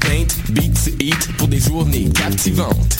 paint, beats, eat pour des journées captivantes.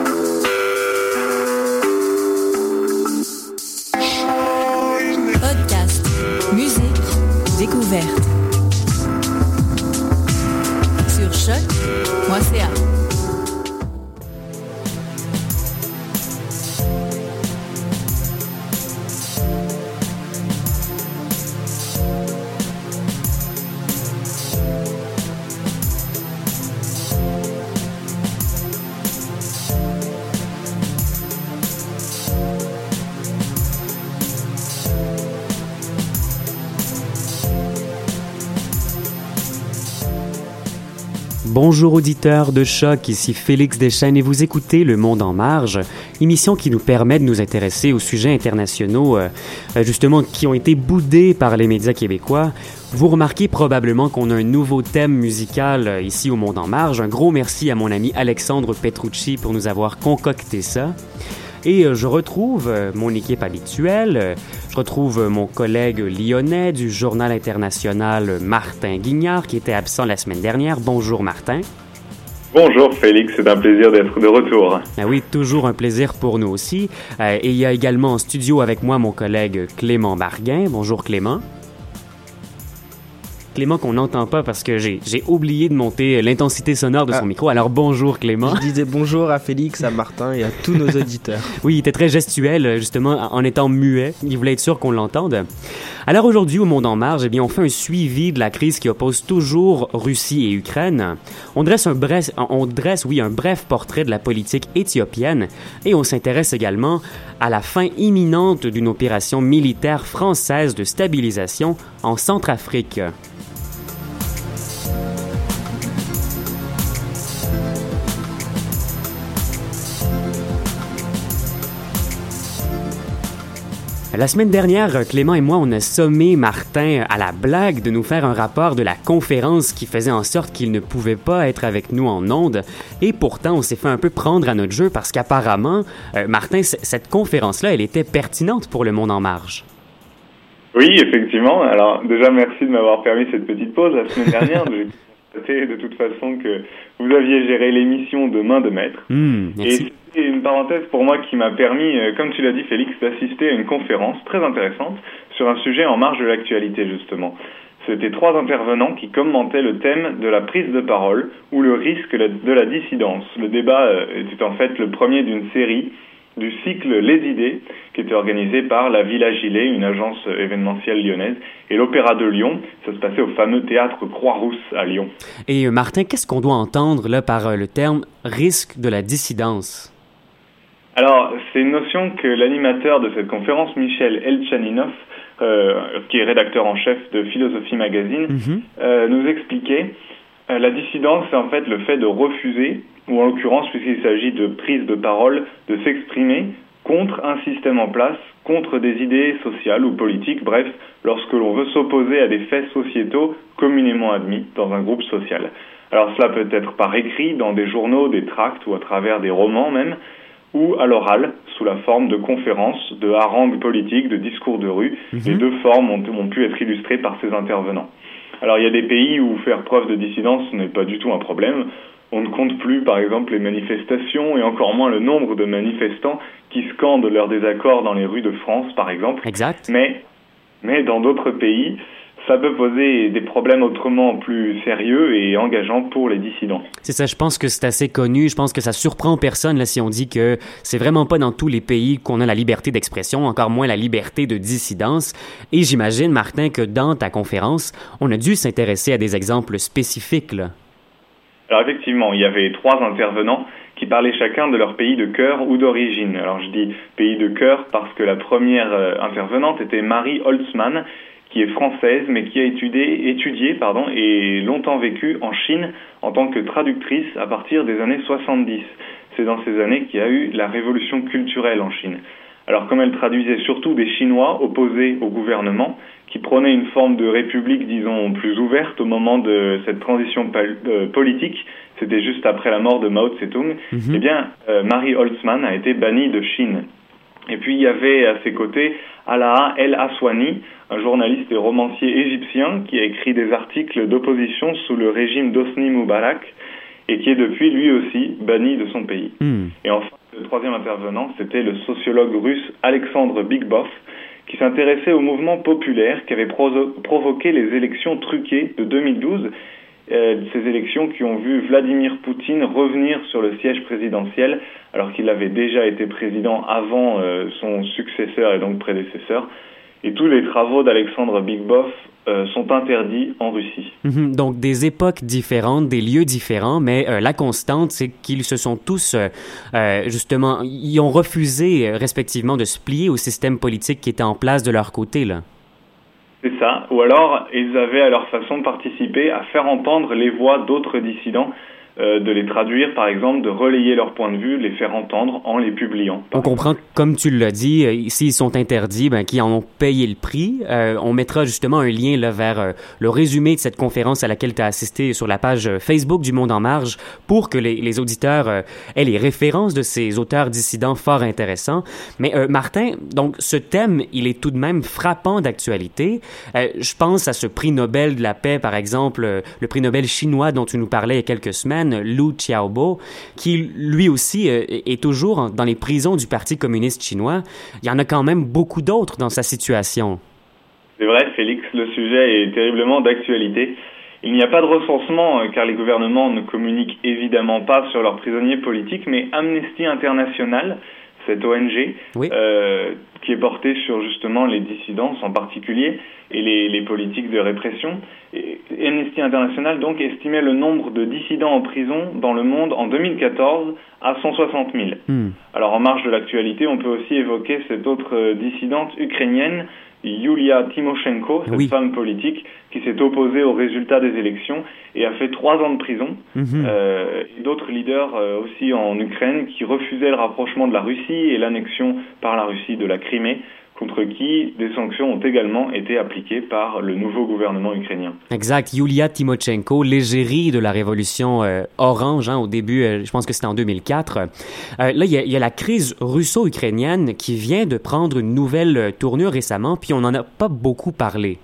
Bonjour auditeurs de choc, ici Félix Deschênes et vous écoutez Le Monde en marge, émission qui nous permet de nous intéresser aux sujets internationaux euh, euh, justement qui ont été boudés par les médias québécois. Vous remarquez probablement qu'on a un nouveau thème musical euh, ici au Monde en marge. Un gros merci à mon ami Alexandre Petrucci pour nous avoir concocté ça. Et je retrouve mon équipe habituelle. Je retrouve mon collègue lyonnais du Journal international Martin Guignard qui était absent la semaine dernière. Bonjour Martin. Bonjour Félix, c'est un plaisir d'être de retour. Ah oui, toujours un plaisir pour nous aussi. Euh, et il y a également en studio avec moi mon collègue Clément Marguin. Bonjour Clément. Clément qu'on n'entend pas parce que j'ai oublié de monter l'intensité sonore de son micro. Alors bonjour Clément. Je disais bonjour à Félix, à Martin et à tous nos auditeurs. oui, il était très gestuel justement en étant muet. Il voulait être sûr qu'on l'entende. Alors aujourd'hui au Monde en marge, eh bien on fait un suivi de la crise qui oppose toujours Russie et Ukraine. On dresse un bref, on dresse oui un bref portrait de la politique éthiopienne et on s'intéresse également à la fin imminente d'une opération militaire française de stabilisation en Centrafrique. La semaine dernière, Clément et moi, on a sommé Martin à la blague de nous faire un rapport de la conférence qui faisait en sorte qu'il ne pouvait pas être avec nous en ondes. Et pourtant, on s'est fait un peu prendre à notre jeu parce qu'apparemment, euh, Martin, cette conférence-là, elle était pertinente pour le monde en marge. Oui, effectivement. Alors déjà, merci de m'avoir permis cette petite pause la semaine dernière. J'ai de toute façon que vous aviez géré l'émission de main de maître. Mmh, et c'est une parenthèse pour moi qui m'a permis, euh, comme tu l'as dit Félix, d'assister à une conférence très intéressante sur un sujet en marge de l'actualité justement. C'était trois intervenants qui commentaient le thème de la prise de parole ou le risque de la dissidence. Le débat euh, était en fait le premier d'une série du cycle Les Idées, qui était organisé par la Villa Gilet, une agence événementielle lyonnaise, et l'Opéra de Lyon. Ça se passait au fameux théâtre Croix-Rousse à Lyon. Et euh, Martin, qu'est-ce qu'on doit entendre par le terme risque de la dissidence? Alors, c'est une notion que l'animateur de cette conférence, Michel Elchaninov, euh, qui est rédacteur en chef de Philosophie Magazine, Mhm. euh, nous expliquait. Euh, la dissidence, c'est en fait le fait de refuser, ou en l'occurrence, puisqu'il s'agit de prise de parole, de s'exprimer contre un système en place, contre des idées sociales ou politiques, bref, lorsque l'on veut s'opposer à des faits sociétaux communément admis dans un groupe social. Alors cela peut être par écrit, dans des journaux, des tracts ou à travers des romans même, ou à l'oral, sous la forme de conférences, de harangues politiques, de discours de rue. Les deux formes ont, ont, pu être illustrées par ces intervenants. Alors il y a des pays où faire preuve de dissidence n'est pas du tout un problème. On ne compte plus, par exemple, les manifestations et encore moins le nombre de manifestants qui scandent leur désaccord dans les rues de France, par exemple. Exact. Mais, mais dans d'autres pays, ça peut poser des problèmes autrement plus sérieux et engageants pour les dissidents. C'est ça, je pense que c'est assez connu. Je pense que ça surprend personne là, si on dit que c'est vraiment pas dans tous les pays qu'on a la liberté d'expression, encore moins la liberté de dissidence. Et j'imagine, Martin, que dans ta conférence, on a dû s'intéresser à des exemples spécifiques. Là. Alors effectivement, il y avait trois intervenants qui parlaient chacun de leur pays de cœur ou d'origine. Alors je dis pays de cœur parce que la première euh, intervenante était Marie Holtzmann, qui est française, mais qui a étudié, étudié pardon, et longtemps vécu en Chine en tant que traductrice à partir des années 70. C'est dans ces années qu'il y a eu la révolution culturelle en Chine. Alors comme elle traduisait surtout des Chinois opposés au gouvernement, qui prônaient une forme de république, disons, plus ouverte au moment de cette transition euh, politique, c'était juste après la mort de Mao Tse-tung, mhm. eh bien, euh, Marie Holtzman a été bannie de Chine. Et puis il y avait à ses côtés Alaa El Aswani, un journaliste et romancier égyptien qui a écrit des articles d'opposition sous le régime d'Osni Moubarak et qui est depuis lui aussi banni de son pays. Hmm. Et enfin, le troisième intervenant, c'était le sociologue russe Alexandre Bigbov, qui s'intéressait au mouvement populaire qui avait provoqué les élections truquées de 2012 euh, ces élections qui ont vu Vladimir Poutine revenir sur le siège présidentiel alors qu'il avait déjà été président avant euh, son successeur et donc prédécesseur. Et tous les travaux d'Alexandre Bigbov euh, sont interdits en Russie. Mhm. donc des époques différentes, des lieux différents, mais la constante, c'est qu'ils se sont tous, justement, ils ont refusé respectivement de se plier au système politique qui était en place de leur côté. Là. C'est ça. Ou alors, ils avaient à leur façon participé à faire entendre les voix d'autres dissidents de les traduire, par exemple, de relayer leur point de vue, les faire entendre en les publiant. On comprend, comme tu l'as dit, euh, s'ils sont interdits, ben, qui en ont payé le prix. Euh, on mettra justement un lien là, vers le résumé de cette conférence à laquelle tu as assisté sur la page Facebook du Monde en Marge pour que les, les auditeurs aient les références de ces auteurs dissidents fort intéressants. Mais Martin, donc ce thème, il est tout de même frappant d'actualité. je pense à ce prix Nobel de la paix, par exemple, le prix Nobel chinois dont tu nous parlais il y a quelques semaines Lu Xiaobo, qui lui aussi euh, est toujours dans les prisons du Parti communiste chinois. Il y en a quand même beaucoup d'autres dans sa situation. C'est vrai, Félix, le sujet est terriblement d'actualité. Il n'y a pas de recensement euh, car les gouvernements ne communiquent évidemment pas sur leurs prisonniers politiques, mais Amnesty International, cette ONG, euh, qui est portée sur justement les dissidences en particulier et les, les politiques de répression. Et Amnesty International donc estimait le nombre de dissidents en prison dans le monde en 2014 à 160 000. Hmm. Alors en marge de l'actualité, on peut aussi évoquer cette autre dissidente ukrainienne Yulia Timoshenko, cette femme politique qui s'est opposée aux résultats des élections et a fait trois ans de prison. Mhm. Euh, D'autres leaders euh, aussi en Ukraine qui refusaient le rapprochement de la Russie et l'annexion par la Russie de la Crimée contre qui des sanctions ont également été appliquées par le nouveau gouvernement ukrainien. Exact. Yulia Timochenko, l'égérie de la révolution euh, orange hein, au début, euh, je pense que c'était en 2004. Euh, là, il y, y, a la crise russo-ukrainienne qui vient de prendre une nouvelle tournure récemment, puis on n'en a pas beaucoup parlé.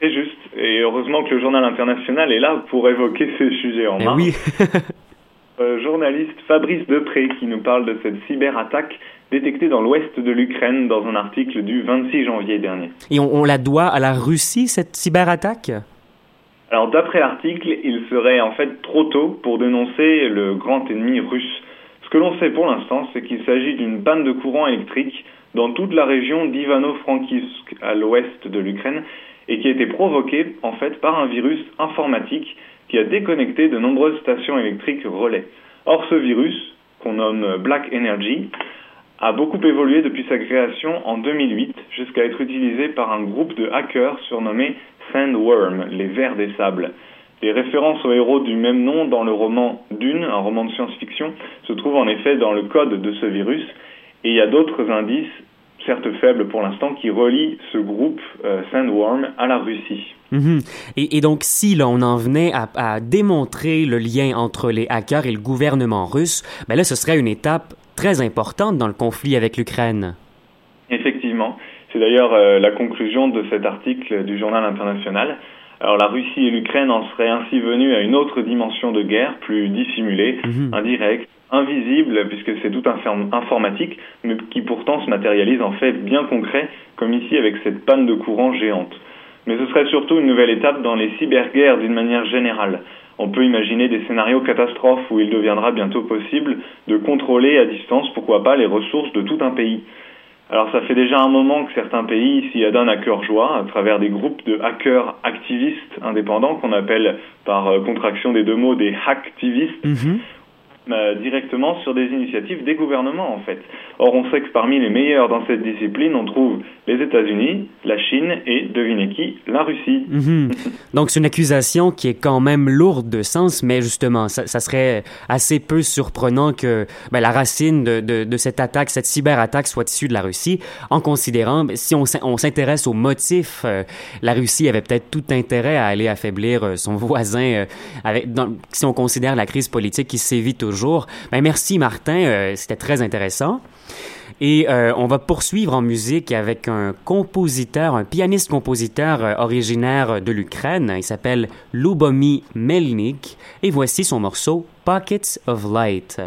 C'est juste. Et heureusement que le journal international est là pour évoquer ces sujets en eh Oui. journaliste Fabrice Depré qui nous parle de cette cyberattaque détecté dans l'ouest de l'Ukraine dans un article du 26 janvier dernier. Et on, la doit à la Russie, cette cyberattaque? Alors d'après l'article, il serait en fait trop tôt pour dénoncer le grand ennemi russe. Ce que l'on sait pour l'instant, c'est qu'il s'agit d'une panne de courant électrique dans toute la région d'Ivano-Frankivsk, à l'ouest de l'Ukraine, et qui a été provoquée en fait par un virus informatique qui a déconnecté de nombreuses stations électriques relais. Or ce virus, qu'on nomme Black Energy, a beaucoup évolué depuis sa création en 2008 jusqu'à être utilisé par un groupe de hackers surnommé Sandworm, les vers des sables. Les références aux héros du même nom dans le roman Dune, un roman de science-fiction, se trouvent en effet dans le code de ce virus, et il y a d'autres indices, certes faibles pour l'instant, qui relient ce groupe euh, Sandworm à la Russie. Mhm. et, donc, si là, on en venait à, à, démontrer le lien entre les hackers et le gouvernement russe, ben là, ce serait une étape très importante dans le conflit avec l'Ukraine. Effectivement. C'est d'ailleurs euh, la conclusion de cet article du journal international. Alors la Russie et l'Ukraine en seraient ainsi venues à une autre dimension de guerre, plus dissimulée, Mhm. indirecte, invisible, puisque c'est tout inform- informatique, mais qui pourtant se matérialise en fait bien concret, comme ici avec cette panne de courant géante. Mais ce serait surtout une nouvelle étape dans les cyberguerres d'une manière générale. On peut imaginer des scénarios catastrophes où il deviendra bientôt possible de contrôler à distance, pourquoi pas, les ressources de tout un pays. Alors ça fait déjà un moment que certains pays s'y adonnent à cœur joie à travers des groupes de hackers activistes indépendants qu'on appelle par euh, contraction des deux mots des hacktivistes Mhm. Euh, directement sur des initiatives des gouvernements en fait. Or on sait que parmi les meilleurs dans cette discipline on trouve les États-Unis, la Chine et devinez qui, la Russie. Mhm. Donc c'est une accusation qui est quand même lourde de sens, mais justement, ça, ça serait assez peu surprenant que ben, la racine de, de, de cette attaque, cette cyberattaque, soit issue de la Russie, en considérant, ben, si on, s'in- on s'intéresse aux motifs, euh, la Russie avait peut-être tout intérêt à aller affaiblir euh, son voisin, euh, avec, dans- si on considère la crise politique qui sévit toujours. Ben, merci Martin, euh, c'était très intéressant. Et euh, on va poursuivre en musique avec un compositeur, un pianiste-compositeur euh, originaire de l'Ukraine. Il s'appelle Lubomir Melnik. Et voici son morceau Pockets of Light.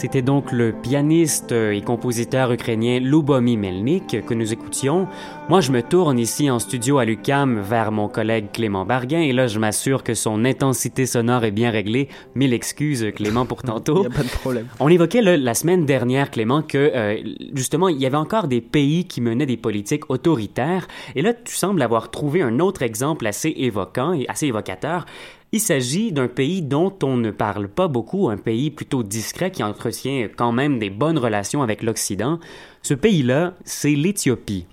C'était donc le pianiste et compositeur ukrainien Lubomir Melnik que nous écoutions. Moi, je me tourne ici en studio à l'UCAM vers mon collègue Clément Barguin et là, je m'assure que son intensité sonore est bien réglée. Mille excuses, Clément, pour Il tantôt. n'y a pas de problème. On évoquait là, la semaine dernière, Clément, que euh, justement, il y avait encore des pays qui menaient des politiques autoritaires. Et là, tu sembles avoir trouvé un autre exemple assez évoquant et assez évocateur. Il s'agit d'un pays dont on ne parle pas beaucoup, un pays plutôt discret qui entretient quand même des bonnes relations avec l'Occident. Ce pays-là, c'est l'Éthiopie.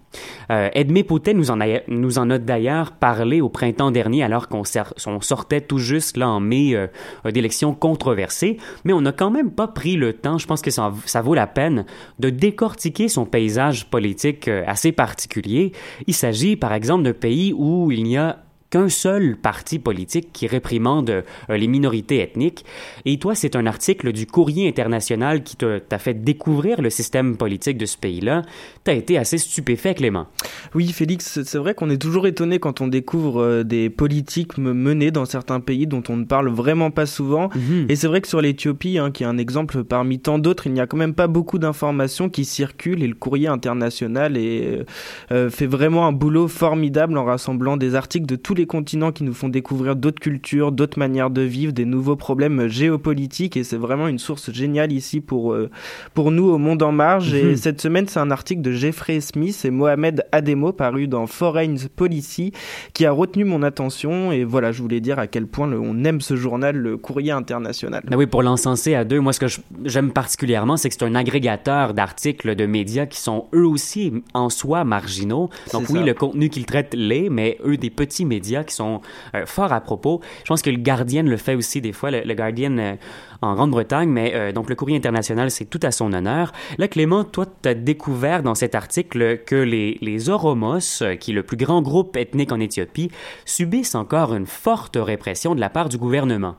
Euh, Edmé Poutet nous en, a, d'ailleurs parlé au printemps dernier alors qu'on sortait tout juste là en mai euh, d'élections controversées, mais on n'a quand même pas pris le temps, je pense que ça, ça vaut la peine, de décortiquer son paysage politique euh, assez particulier. Il s'agit par exemple d'un pays où il n'y a qu'un seul parti politique qui réprimande euh, les minorités ethniques. Et toi, c'est un article du Courrier international qui t'a fait découvrir le système politique de ce pays-là. T'as été assez stupéfait, Clément. Oui, Félix, c'est vrai qu'on est toujours étonné quand on découvre euh, des politiques me- menées dans certains pays dont on ne parle vraiment pas souvent. Mhm. Et c'est vrai que sur l'Éthiopie, hein, qui est un exemple parmi tant d'autres, il n'y a quand même pas beaucoup d'informations qui circulent et le courrier international est, euh, fait vraiment un boulot formidable en rassemblant des articles de tous les continents qui nous font découvrir d'autres cultures, d'autres manières de vivre, des nouveaux problèmes géopolitiques et c'est vraiment une source géniale ici pour, euh, pour nous au Monde en Marge. Et mhm. cette semaine, c'est un article de Jeffrey Smith et Mohamed Ademo paru dans Foreign Policy qui a retenu mon attention et voilà, je voulais dire à quel point on aime ce journal, le Courrier International. Ah oui, pour l'encenser à deux, moi ce que j'aime particulièrement, c'est que c'est un agrégateur d'articles de médias qui sont eux aussi en soi marginaux. Donc oui, le contenu qu'ils traitent l'est, mais eux des petits médias qui sont euh, forts à propos. Je pense que le Guardian le fait aussi des fois. Le, Guardian euh, en Grande-Bretagne, mais euh, donc le courrier international, c'est tout à son honneur. Là, Clément, toi, tu as découvert dans cet article que les, les Oromos, qui est le plus grand groupe ethnique en Éthiopie, subissent encore une forte répression de la part du gouvernement.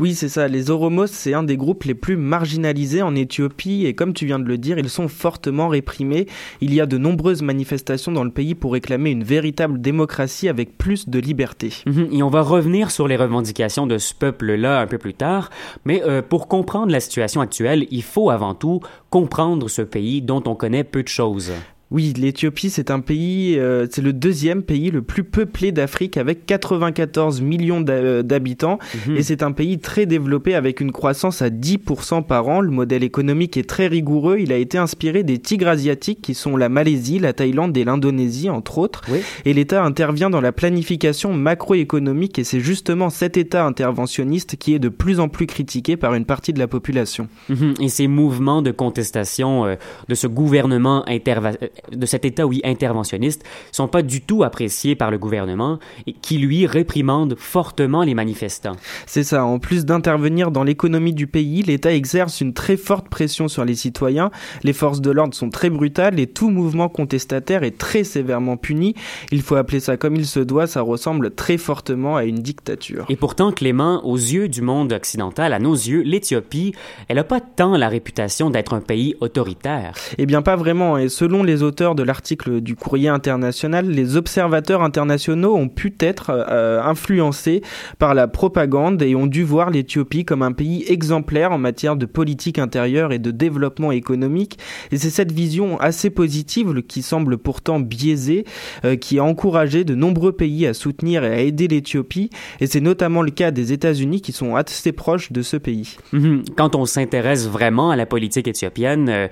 Oui, c'est ça. Les Oromos, c'est un des groupes les plus marginalisés en Éthiopie et comme tu viens de le dire, ils sont fortement réprimés. Il y a de nombreuses manifestations dans le pays pour réclamer une véritable démocratie avec plus de liberté. Mhm. Et on va revenir sur les revendications de ce peuple-là un peu plus tard, mais euh, pour comprendre la situation actuelle, il faut avant tout comprendre ce pays dont on connaît peu de choses. Oui, l'Éthiopie, c'est un pays, euh, c'est le deuxième pays le plus peuplé d'Afrique avec 94 millions euh, d'habitants. Mhm. Et c'est un pays très développé avec une croissance à 10% par an. Le modèle économique est très rigoureux. Il a été inspiré des tigres asiatiques qui sont la Malaisie, la Thaïlande et l'Indonésie, entre autres. Et l'État intervient dans la planification macroéconomique et c'est justement cet État interventionniste qui est de plus en plus critiqué par une partie de la population. Mhm. Et ces mouvements de contestation euh, de ce gouvernement interventionniste de cet État, oui, interventionniste, sont pas du tout appréciés par le gouvernement et qui, lui, réprimande fortement les manifestants. C'est ça. En plus d'intervenir dans l'économie du pays, l'État exerce une très forte pression sur les citoyens. Les forces de l'ordre sont très brutales et tout mouvement contestataire est très sévèrement puni. Il faut appeler ça comme il se doit, ça ressemble très fortement à une dictature. Et pourtant, Clément, aux yeux du monde occidental, à nos yeux, l'Éthiopie, elle n'a pas tant la réputation d'être un pays autoritaire. Eh bien, pas vraiment. Et selon les auteurs de l'article du Courrier international, les observateurs internationaux ont pu être euh, influencés par la propagande et ont dû voir l'Éthiopie comme un pays exemplaire en matière de politique intérieure et de développement économique. Et c'est cette vision assez positive qui semble pourtant biaisée, euh, qui a encouragé de nombreux pays à soutenir et à aider l'Éthiopie. Et c'est notamment le cas des États-Unis qui sont assez proches de ce pays. Mhm. Quand on s'intéresse vraiment à la politique éthiopienne, euh,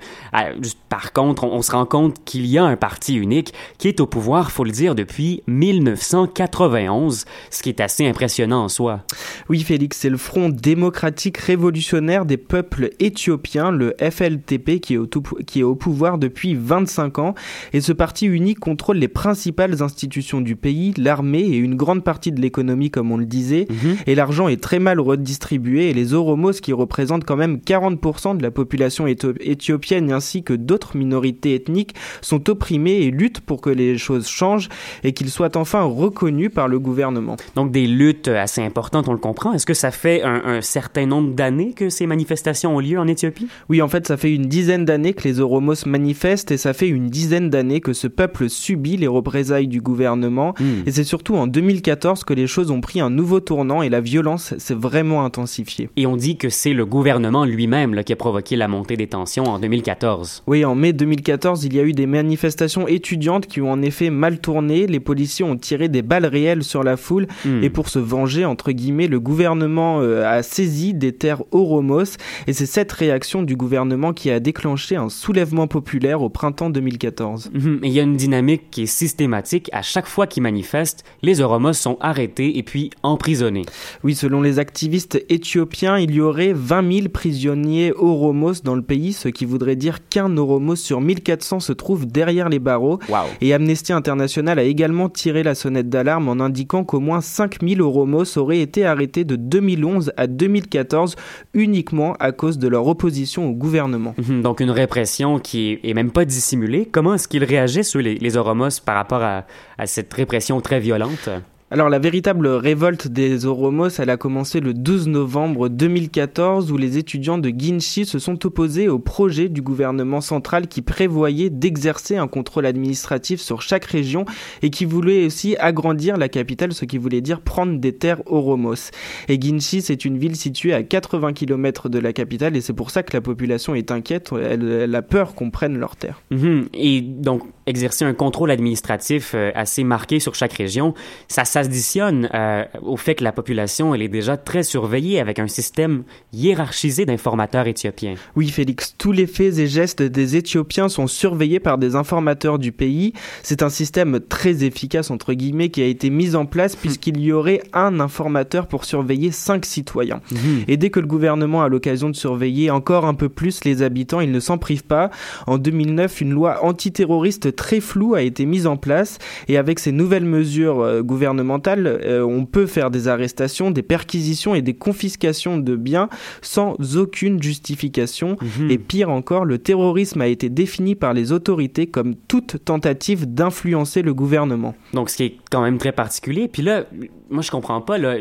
par contre, on, on se rend compte qu'il y a un parti unique qui est au pouvoir, faut le dire, depuis 1991, ce qui est assez impressionnant en soi. Oui, Félix, c'est le Front démocratique révolutionnaire des peuples éthiopiens, le FLTP, qui est au, qui est au pouvoir depuis 25 ans. Et ce parti unique contrôle les principales institutions du pays, l'armée et une grande partie de l'économie, comme on le disait. Mhm. Et l'argent est très mal redistribué et les Oromos, qui représentent quand même 40% de la population éthiopienne ainsi que d'autres minorités ethniques, sont opprimés et luttent pour que les choses changent et qu'ils soient enfin reconnus par le gouvernement. Donc des luttes assez importantes, on le comprend. Est-ce que ça fait un, certain nombre d'années que ces manifestations ont lieu en Éthiopie? Oui, en fait, ça fait une dizaine d'années que les Oromos manifestent et ça fait une dizaine d'années que ce peuple subit les représailles du gouvernement. Hmm. Et c'est surtout en 2014 que les choses ont pris un nouveau tournant et la violence s'est vraiment intensifiée. Et on dit que c'est le gouvernement lui-même qui a provoqué la montée des tensions en 2014. Oui, en mai 2014, il y a eu des manifestations étudiantes qui ont en effet mal tourné. Les policiers ont tiré des balles réelles sur la foule hmm. et pour se venger, entre guillemets, le gouvernement euh, a saisi des terres Oromos et c'est cette réaction du gouvernement qui a déclenché un soulèvement populaire au printemps 2014. Hmm. il y a une dynamique qui est systématique. À chaque fois qu'ils manifestent, les Oromos sont arrêtés et puis emprisonnés. Oui, selon les activistes éthiopiens, il y aurait 20 000 prisonniers Oromos dans le pays, ce qui voudrait dire qu'un Oromos sur 1400 se trouve derrière les barreaux. Et Amnesty International a également tiré la sonnette d'alarme en indiquant qu'au moins 5000 Oromos auraient été arrêtés de 2011 à 2014 uniquement à cause de leur opposition au gouvernement. Mhm, donc une répression qui est même pas dissimulée. Comment est-ce qu'ils réagissent, les, les Oromos, par rapport à cette répression très violente? Alors la véritable révolte des Oromos, elle a commencé le 12 novembre 2014 où les étudiants de Ginchi se sont opposés au projet du gouvernement central qui prévoyait d'exercer un contrôle administratif sur chaque région et qui voulait aussi agrandir la capitale, ce qui voulait dire prendre des terres Oromos. Et Ginchi, c'est une ville située à 80 km de la capitale et c'est pour ça que la population est inquiète, elle, a peur qu'on prenne leurs terres. Mhm. Et donc exercer un contrôle administratif euh, assez marqué sur chaque région, ça s'additionne euh, au fait que la population elle est déjà très surveillée avec un système hiérarchisé d'informateurs éthiopiens. Oui, Félix, tous les faits et gestes des Éthiopiens sont surveillés par des informateurs du pays. C'est un système très efficace, entre guillemets, qui a été mis en place hmm. puisqu'il y aurait un informateur pour surveiller cinq citoyens. Hmm. Et dès que le gouvernement a l'occasion de surveiller encore un peu plus les habitants, il ne s'en prive pas. En 2009, une loi antiterroriste très floue a été mise en place et avec ces nouvelles mesures euh, gouvernementales, euh, on peut faire des arrestations, des perquisitions et des confiscations de biens sans aucune justification. Mhm. Et pire encore, le terrorisme a été défini par les autorités comme toute tentative d'influencer le gouvernement. Donc, ce qui est quand même très particulier. Puis là, moi, je comprends pas. Là,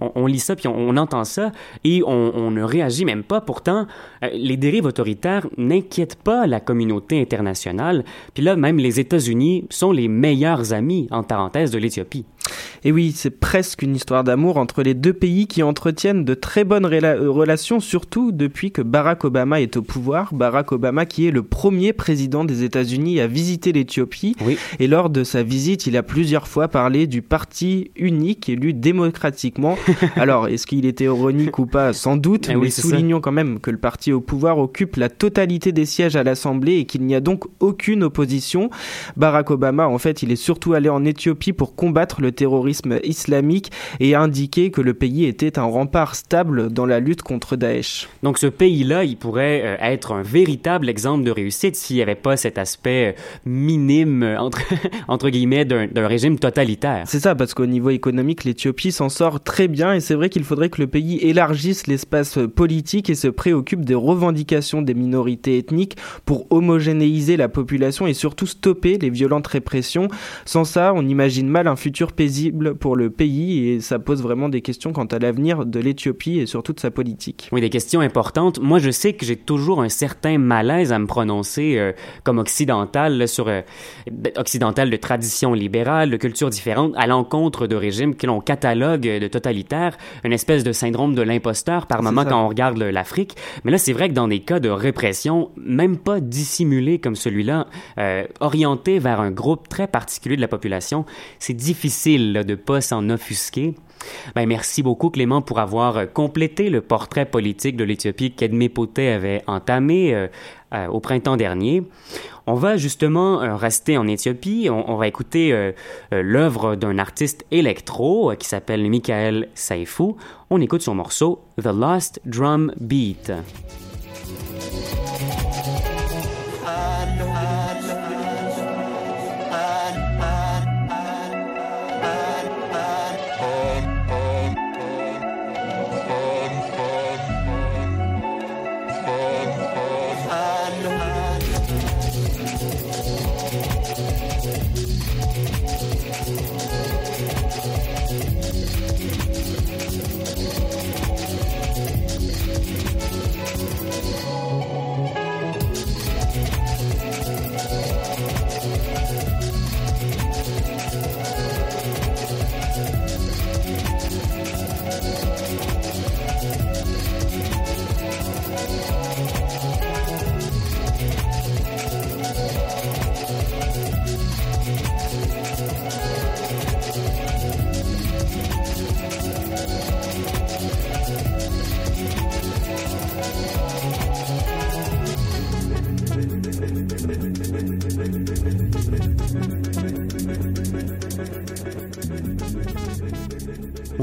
on, lit ça, puis on, entend ça, et on, ne réagit même pas. Pourtant, euh, les dérives autoritaires n'inquiètent pas la communauté internationale. Puis là, même les États-Unis sont les meilleurs amis, en parenthèse, de l'Éthiopie. Et oui, c'est presque une histoire d'amour entre les deux pays qui entretiennent de très bonnes euh, relations, surtout depuis que Barack Obama est au pouvoir. Barack Obama qui est le premier président des États-Unis à visiter l'Éthiopie. Et lors de sa visite, il a plusieurs fois parlé du parti unique élu démocratiquement. Alors, est-ce qu'il était ironique ou pas? Sans doute, eh mais soulignons quand même que le parti au pouvoir occupe la totalité des sièges à l'Assemblée et qu'il n'y a donc aucune opposition. Barack Obama, en fait, il est surtout allé en Éthiopie pour combattre le terrorisme islamique et indiquer que le pays était un rempart stable dans la lutte contre Daesh. Donc ce pays-là, il pourrait euh, être un véritable exemple de réussite s'il n'y avait pas cet aspect euh, minime, euh, entre, entre guillemets, d'un régime totalitaire. C'est ça, parce qu'au niveau économique, l'Éthiopie s'en sort très bien et c'est vrai qu'il faudrait que le pays élargisse l'espace politique et se préoccupe des revendications des minorités ethniques pour homogénéiser la population et surtout stopper les violentes répressions. Sans ça, on imagine mal un futur pays pour le pays et ça pose vraiment des questions quant à l'avenir de l'Éthiopie et surtout de sa politique. Oui, des questions importantes. Moi, je sais que j'ai toujours un certain malaise à me prononcer euh, comme occidental sur euh, occidental de tradition libérale, de culture différente, à l'encontre de régimes que l'on catalogue de totalitaires, une espèce de syndrome de l'imposteur par moment quand on regarde l'Afrique. Mais là, c'est vrai que dans des cas de répression, même pas dissimulés comme celui-là, euh, orienté vers un groupe très particulier de la population, c'est difficile de ne pas s'en offusquer. Ben, merci beaucoup Clément pour avoir euh, complété le portrait politique de l'Éthiopie qu'Edmé Potet avait entamé euh, euh, au printemps dernier. On va justement rester en Éthiopie. On, va écouter l'œuvre d'un artiste électro qui s'appelle Michael Saifou. On écoute son morceau The Lost Drum Beat.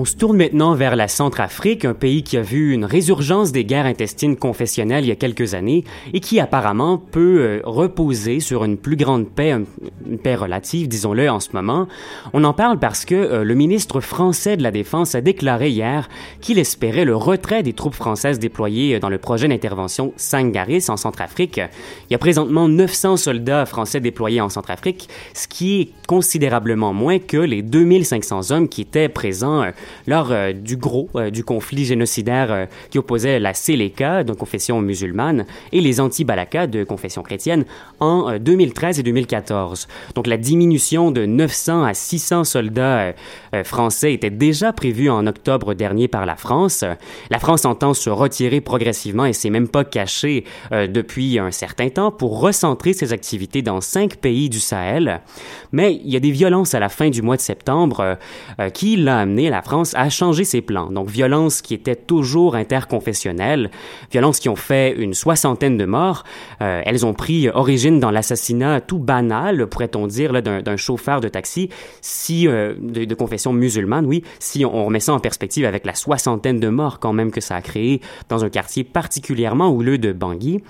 On se tourne maintenant vers la Centrafrique, un pays qui a vu une résurgence des guerres intestines confessionnelles il y a quelques années et qui apparemment peut euh, reposer sur une plus grande paix, une paix relative, disons-le en ce moment. On en parle parce que euh, le ministre français de la Défense a déclaré hier qu'il espérait le retrait des troupes françaises déployées dans le projet d'intervention Sangaris en Centrafrique. Il y a présentement 900 soldats français déployés en Centrafrique, ce qui est considérablement moins que les 2500 hommes qui étaient présents euh, lors du gros du conflit génocidaire qui opposait la Séléka, de confession musulmane, et les anti-Balaka, de confession chrétienne, en 2013 et 2014. Donc la diminution de 900 à 600 soldats français était déjà prévue en octobre dernier par la France. La France entend se retirer progressivement et s'est même pas cachée depuis un certain temps pour recentrer ses activités dans cinq pays du Sahel. Mais il y a des violences à la fin du mois de septembre euh, euh, qui l'a amené la France à changer ses plans. Donc violences qui étaient toujours interconfessionnelles, violences qui ont fait une soixantaine de morts. Euh, elles ont pris origine dans l'assassinat tout banal, pourrait-on dire, d'un chauffeur de taxi, si de, de, confession musulmane, oui, si on remet ça en perspective avec la soixantaine de morts quand même que ça a créé dans un quartier particulièrement houleux de Bangui.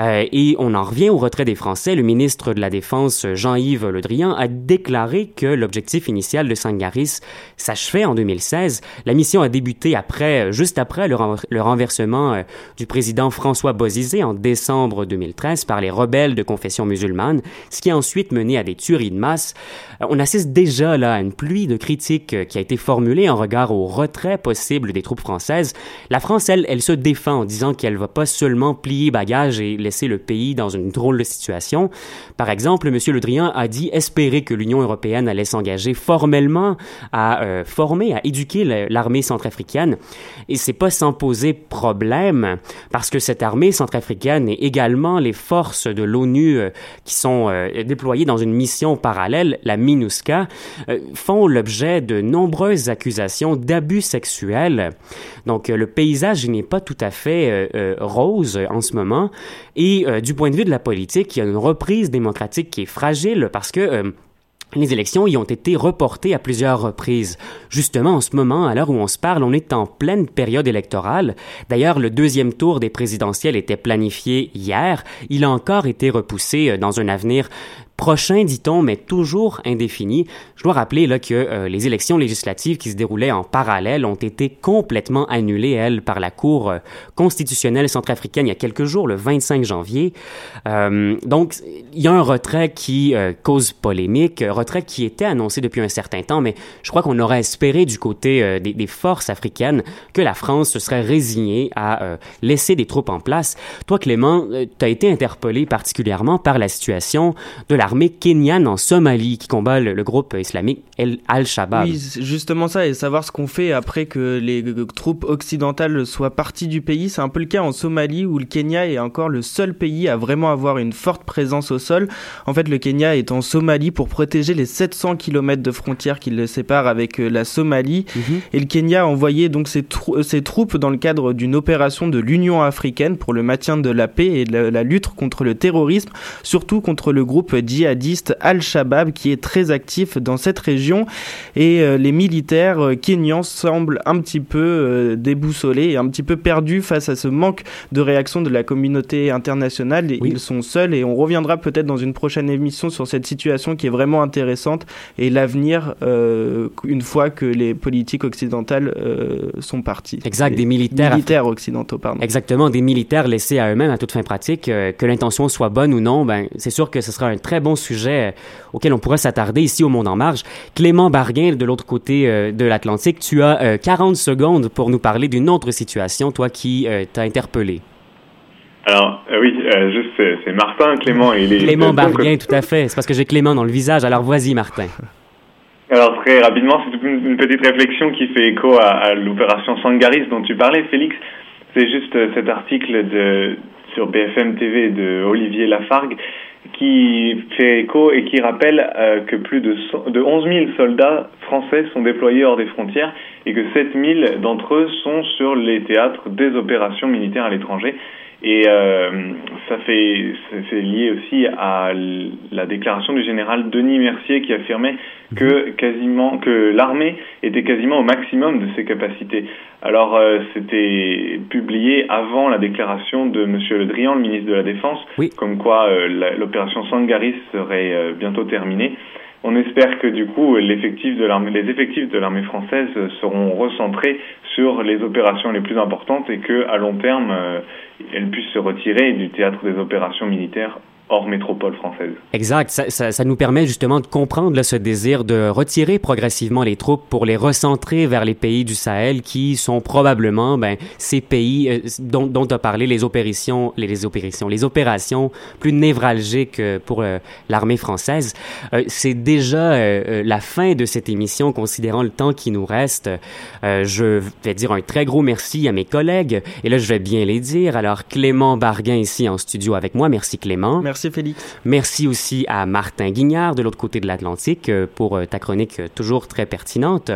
Euh, et on en revient au retrait des Français. Le ministre de la Défense, Jean-Yves Le Drian, a déclaré que l'objectif initial de Sangaris s'achevait en 2016. La mission a débuté après, juste après le, renversement euh, du président François Bozizé en décembre 2013 par les rebelles de confession musulmane, ce qui a ensuite mené à des tueries de masse. Euh, on assiste déjà là à une pluie de critiques qui a été formulée en regard au retrait possible des troupes françaises. La France, elle, elle se défend en disant qu'elle va pas seulement plier bagages et laisser le pays dans une drôle de situation. Par exemple, M. Le Drian a dit espérer que l'Union européenne allait s'engager formellement à euh, former, à éduquer l'armée centrafricaine. Et c'est pas sans poser problème, parce que cette armée centrafricaine et également les forces de l'ONU euh, qui sont euh, déployées dans une mission parallèle, la MINUSCA, font l'objet de nombreuses accusations d'abus sexuels. Donc le paysage n'est pas tout à fait rose en ce moment. Et euh, du point de vue de la politique, il y a une reprise démocratique qui est fragile parce que euh, les élections y ont été reportées à plusieurs reprises. Justement, en ce moment, à l'heure où on se parle, on est en pleine période électorale. D'ailleurs, le deuxième tour des présidentielles était planifié hier. Il a encore été repoussé euh, dans un avenir prochain, dit-on, mais toujours indéfini. Je dois rappeler là que euh, les élections législatives qui se déroulaient en parallèle ont été complètement annulées, elles, par la Cour euh, constitutionnelle centrafricaine il y a quelques jours, le 25 janvier. Euh, donc, il y a un retrait qui cause polémique, retrait qui était annoncé depuis un certain temps, mais je crois qu'on aurait espéré du côté des, forces africaines que la France se serait résignée à laisser des troupes en place. Toi, Clément, tu été interpellé particulièrement par la situation de la l'armée kenyane en Somalie qui combat le, groupe islamique Al-Shabaab. Oui, justement ça, et savoir ce qu'on fait après que les troupes occidentales soient parties du pays. C'est un peu le cas en Somalie où le Kenya est encore le seul pays à vraiment avoir une forte présence au sol. En fait, le Kenya est en Somalie pour protéger les 700 km de frontières qui le séparent avec euh, la Somalie. Mhm. Et le Kenya a envoyé donc ses, euh, ses troupes dans le cadre d'une opération de l'Union africaine pour le maintien de la paix et la, la lutte contre le terrorisme, surtout contre le groupe djihadiste Al-Shabaab qui est très actif dans cette région et euh, les militaires euh, kenyans semblent un petit peu euh, déboussolés et un petit peu perdus face à ce manque de réaction de la communauté internationale. Ils sont seuls et on reviendra peut-être dans une prochaine émission sur cette situation qui est vraiment intéressante et l'avenir une fois que les politiques occidentales sont parties. Exact, des militaires. Militaires occidentaux, pardon. Exactement, des militaires laissés à eux-mêmes à toute fin pratique, que l'intention soit bonne ou non, ben, c'est sûr que ce sera un très bon sujet auquel on pourrait s'attarder ici au Monde en Marge. Clément Barguin, de l'autre côté euh, de l'Atlantique, tu as 40 euh, secondes pour nous parler d'une autre situation, toi qui euh, t'as interpellé. Alors, oui, juste, c'est Martin, Clément. Et les, Clément Barguin, tout à fait. C'est parce que j'ai Clément dans le visage. Alors, vas-y, Martin. Alors, très rapidement, c'est une, petite réflexion qui fait écho à, à l'opération Sangaris dont tu parlais, Félix. C'est juste cet article de, sur BFM TV de Olivier Lafargue qui fait écho et qui rappelle euh, que plus de, de 11 000 soldats français sont déployés hors des frontières et que 7 000 d'entre eux sont sur les théâtres des opérations militaires à l'étranger. Et euh, ça fait c'est lié aussi à la déclaration du général Denis Mercier qui affirmait que quasiment que l'armée était quasiment au maximum de ses capacités. Alors euh, c'était publié avant la déclaration de Monsieur Le Drian, le ministre de la Défense, comme quoi euh, l'opération Sangaris serait euh, bientôt terminée. On espère que du coup de les effectifs de l'armée française seront recentrés sur les opérations les plus importantes et que à long terme elles puissent se retirer du théâtre des opérations militaires hors métropole française. Exact. Ça, ça, ça, nous permet justement de comprendre là, ce désir de retirer progressivement les troupes pour les recentrer vers les pays du Sahel qui sont probablement ben, ces pays euh, dont, dont as parlé, les opérations, les, les, opérations, les opérations plus névralgiques euh, pour euh, l'armée française. Euh, C'est déjà euh, la fin de cette émission, considérant le temps qui nous reste. je vais dire un très gros merci à mes collègues. Et là, je vais bien les dire. Alors, Clément Barguin ici en studio avec moi. Merci Clément. Merci. Merci Félix. Merci aussi à Martin Guignard de l'autre côté de l'Atlantique euh, pour ta chronique toujours très pertinente.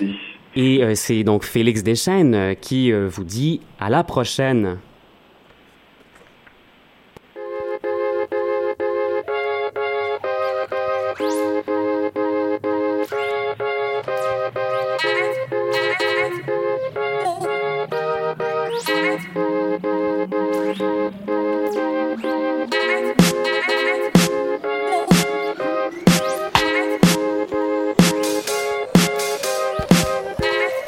Oui. Et euh, c'est donc Félix Deschênes qui euh, vous dit à la prochaine.